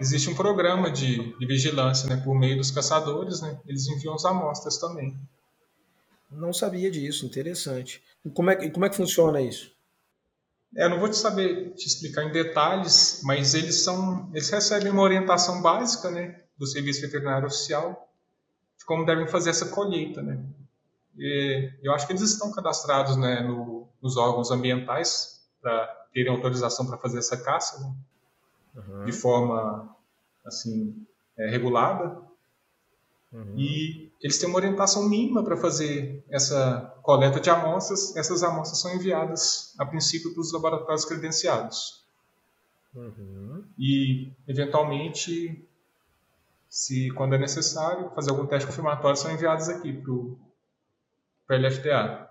existe um programa de, de vigilância, né, por meio dos caçadores, né, eles enviam as amostras também. Não sabia disso, interessante. E como é, que, como é que funciona isso? É, eu não vou te saber te explicar em detalhes, mas eles são, eles recebem uma orientação básica, né, do Serviço Veterinário Oficial de como devem fazer essa colheita, né. E eu acho que eles estão cadastrados, né, no, nos órgãos ambientais para terem autorização para fazer essa caça, né, uhum. de forma assim é, regulada. Uhum. E eles têm uma orientação mínima para fazer essa coleta de amostras. Essas amostras são enviadas, a princípio, para os laboratórios credenciados. Uhum. E, eventualmente, se quando é necessário fazer algum teste confirmatório, são enviados aqui para o LFTA.